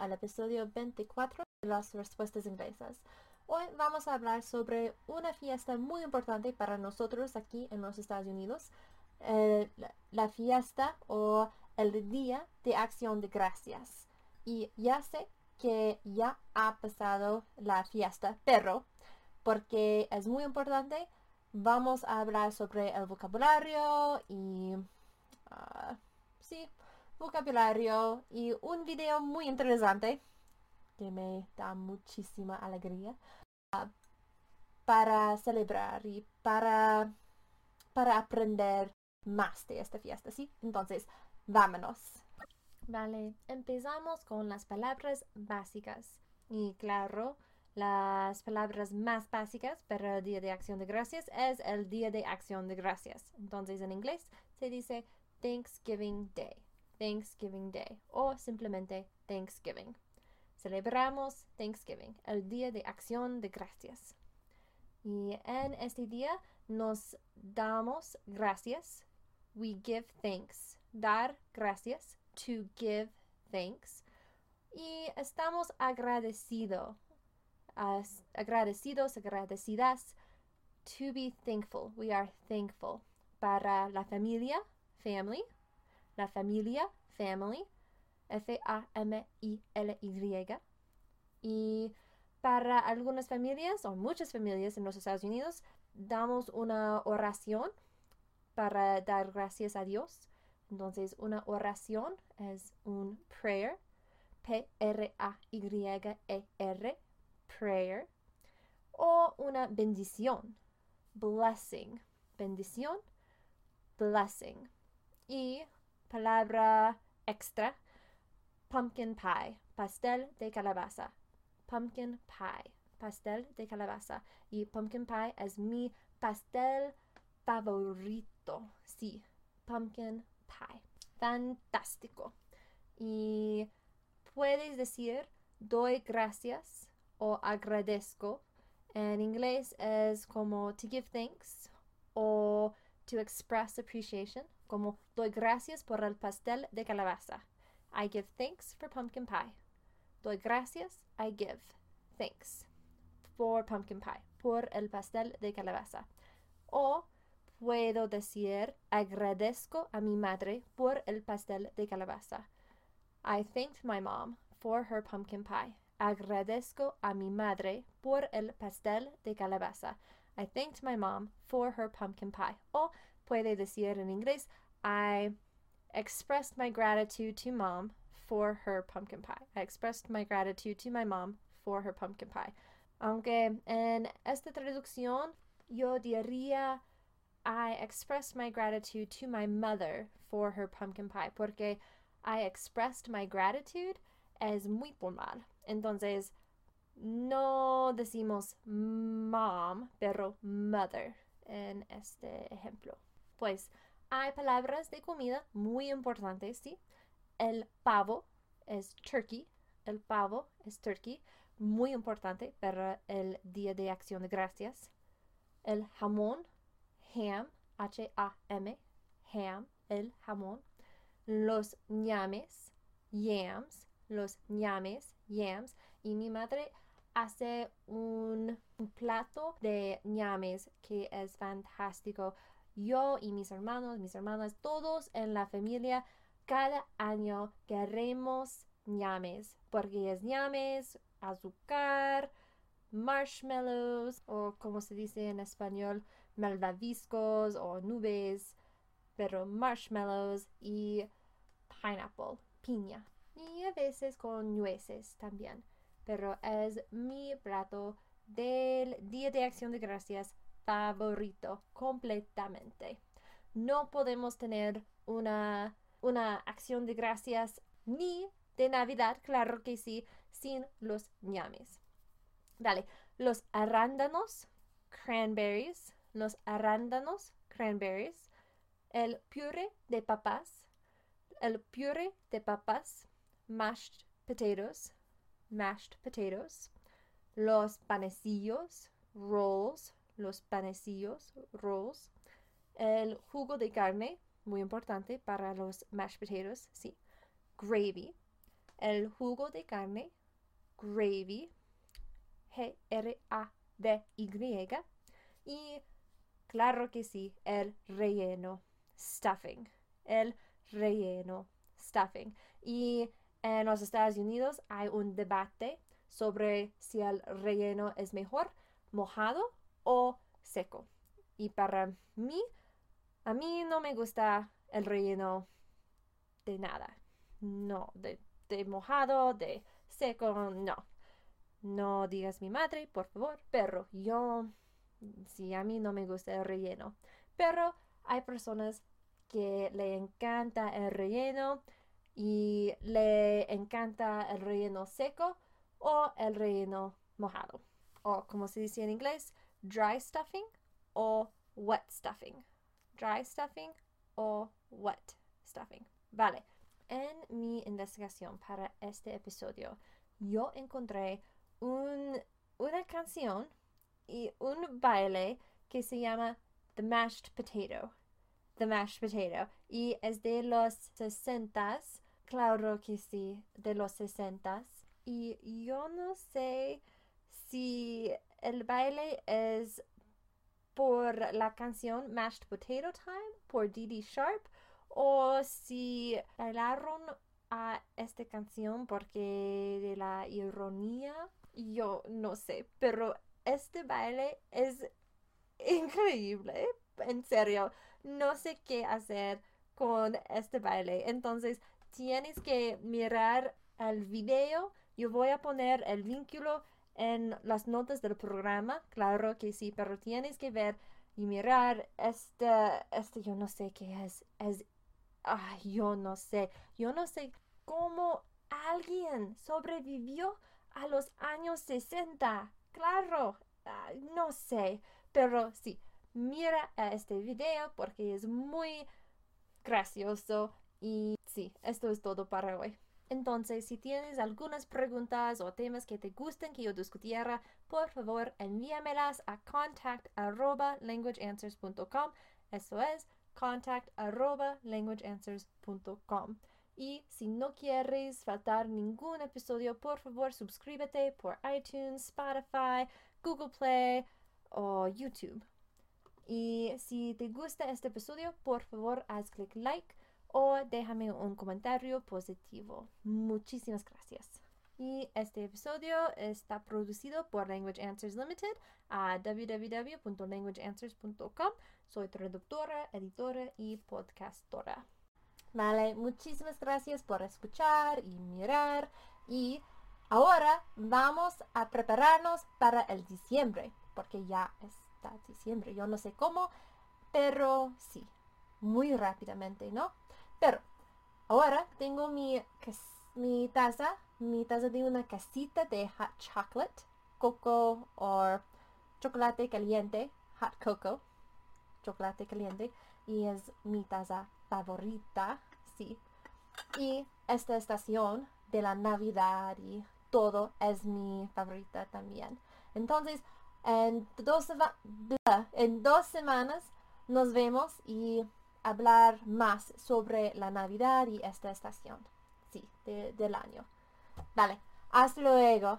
al episodio 24 de las respuestas inglesas. Hoy vamos a hablar sobre una fiesta muy importante para nosotros aquí en los Estados Unidos, eh, la, fiesta o el Día de Acción de Gracias. Y ya sé que ya ha pasado la fiesta, pero porque es muy importante, vamos a hablar sobre el vocabulario y... ah, sí, vocabulario y un video muy interesante que me da muchísima alegría ah, para celebrar y para, para aprender más de esta fiesta, ¿sí? Entonces, vámonos. Vale, empezamos con las palabras básicas. Y claro, las palabras más básicas para el Día de Acción de Gracias es el Día de Acción de Gracias. Entonces en inglés se dice Thanksgiving Day, Thanksgiving Day o simplemente Thanksgiving. Celebramos Thanksgiving, el Día de Acción de Gracias. Y en este día nos damos gracias. We give thanks. Dar gracias. To give thanks. Y estamos agradecidos agradecidos, agradecidas. To be thankful. We are thankful. Para la familia, family. La familia, family. F-A-M-I-L-Y. Y para algunas familias o muchas familias en los Estados Unidos, damos una oración para dar gracias a Dios. Entonces, una oración es un prayer. P-R-A-Y-E-R prayer o una bendición, blessing, bendición, blessing. Y palabra extra, pumpkin pie, pastel de calabaza, pumpkin pie, pastel de calabaza. Y pumpkin pie es mi pastel favorito, sí, pumpkin pie. Fantástico. Y puedes decir, doy gracias o agradezco. En inglés es como to give thanks o to express appreciation, como doy gracias por el pastel de calabaza. I give thanks for pumpkin pie. Doy gracias, I give thanks for pumpkin pie, por el pastel de calabaza. O puedo decir agradezco a mi madre por el pastel de calabaza. I thanked my mom for her pumpkin pie. Agradezco a mi madre por el pastel de calabaza. I thanked my mom for her pumpkin pie. O puede decir en inglés, I expressed my gratitude to mom for her pumpkin pie. I expressed my gratitude to my mom for her pumpkin pie. Aunque en esta traducción yo diría I expressed my gratitude to my mother for her pumpkin pie porque I expressed my gratitude es muy formal. Entonces, no decimos mom, pero mother en este ejemplo. Pues hay palabras de comida muy importantes, ¿sí? El pavo es turkey, el pavo es turkey, muy importante para el Día de Acción de Gracias. El jamón, ham, H-A-M, ham, el jamón. Los ñames, yams, los ñames, yams, y mi madre hace un, plato de ñames que es fantástico. Yo y mis hermanos, mis hermanas, todos en la familia, cada año queremos ñames, porque es ñames, azúcar, marshmallows o como se dice en español, malvaviscos o nubes, pero marshmallows y pineapple, piña y a veces con nueces también. Pero es mi plato del Día de Acción de Gracias favorito completamente. No podemos tener una, una acción de gracias ni de Navidad, claro que sí, sin los ñames. Dale, los arándanos, cranberries, los arándanos, cranberries, el puré de papas, el puré de papas, mashed potatoes, mashed potatoes, los panecillos, rolls, los panecillos, rolls, el jugo de carne, muy importante para los mashed potatoes, sí, gravy, el jugo de carne, gravy, G-R-A-V-Y, y claro que sí, el relleno, stuffing, el relleno, stuffing. Y en los Estados Unidos hay un debate sobre si el relleno es mejor mojado o seco. Y para mí, a mí no me gusta el relleno de nada. No, de, mojado, de seco, no. No digas mi madre, por favor, pero yo, sí, a mí no me gusta el relleno. Pero hay personas que le encanta el relleno y le encanta el relleno seco o el relleno mojado. O como se dice en inglés, dry stuffing o wet stuffing. Dry stuffing o wet stuffing. Vale, en mi investigación para este episodio, yo encontré una canción y un baile que se llama The Mashed Potato. The Mashed Potato. Y es de los sesentas. Claro que sí, de los sesentas. Y yo no sé si el baile es por la canción Mashed Potato Time por Dee Sharp o si bailaron a esta canción porque de la ironía yo no sé, pero este baile es increíble, en serio, no sé qué hacer con este baile. Entonces, tienes que mirar el video. Yo voy a poner el vínculo en las notas del programa, claro que sí, pero tienes que ver y mirar este, este, yo no sé qué es, es, ay, yo no sé, yo no sé cómo alguien sobrevivió a los años 60. Claro, no sé, pero sí, mira este video porque es muy gracioso y sí, esto es todo para hoy. Entonces, si tienes algunas preguntas o temas que te gusten que yo discutiera, por favor envíamelas a contact@languageanswers.com. Eso es contact@languageanswers.com. Y si no quieres faltar ningún episodio, por favor suscríbete por iTunes, Spotify, Google Play o YouTube. Y si te gusta este episodio, por favor haz clic like o déjame un comentario positivo. Muchísimas gracias. Y este episodio está producido por Language Answers Limited a www.languageanswers.com. Soy traductora, editora y podcastora. Vale, muchísimas gracias por escuchar y mirar. Y ahora vamos a prepararnos para el diciembre, porque ya está diciembre. Yo no sé cómo, pero sí, muy rápidamente, ¿no? Pero ahora tengo mi, mi taza, mi taza de una casita de hot chocolate, coco o chocolate caliente, hot cocoa, chocolate caliente, y es mi taza favorita, sí. Y esta estación de la Navidad y todo es mi favorita también. Entonces, en dos, en dos semanas nos vemos y hablar más sobre la Navidad y esta estación, sí, del año. Vale, hasta luego.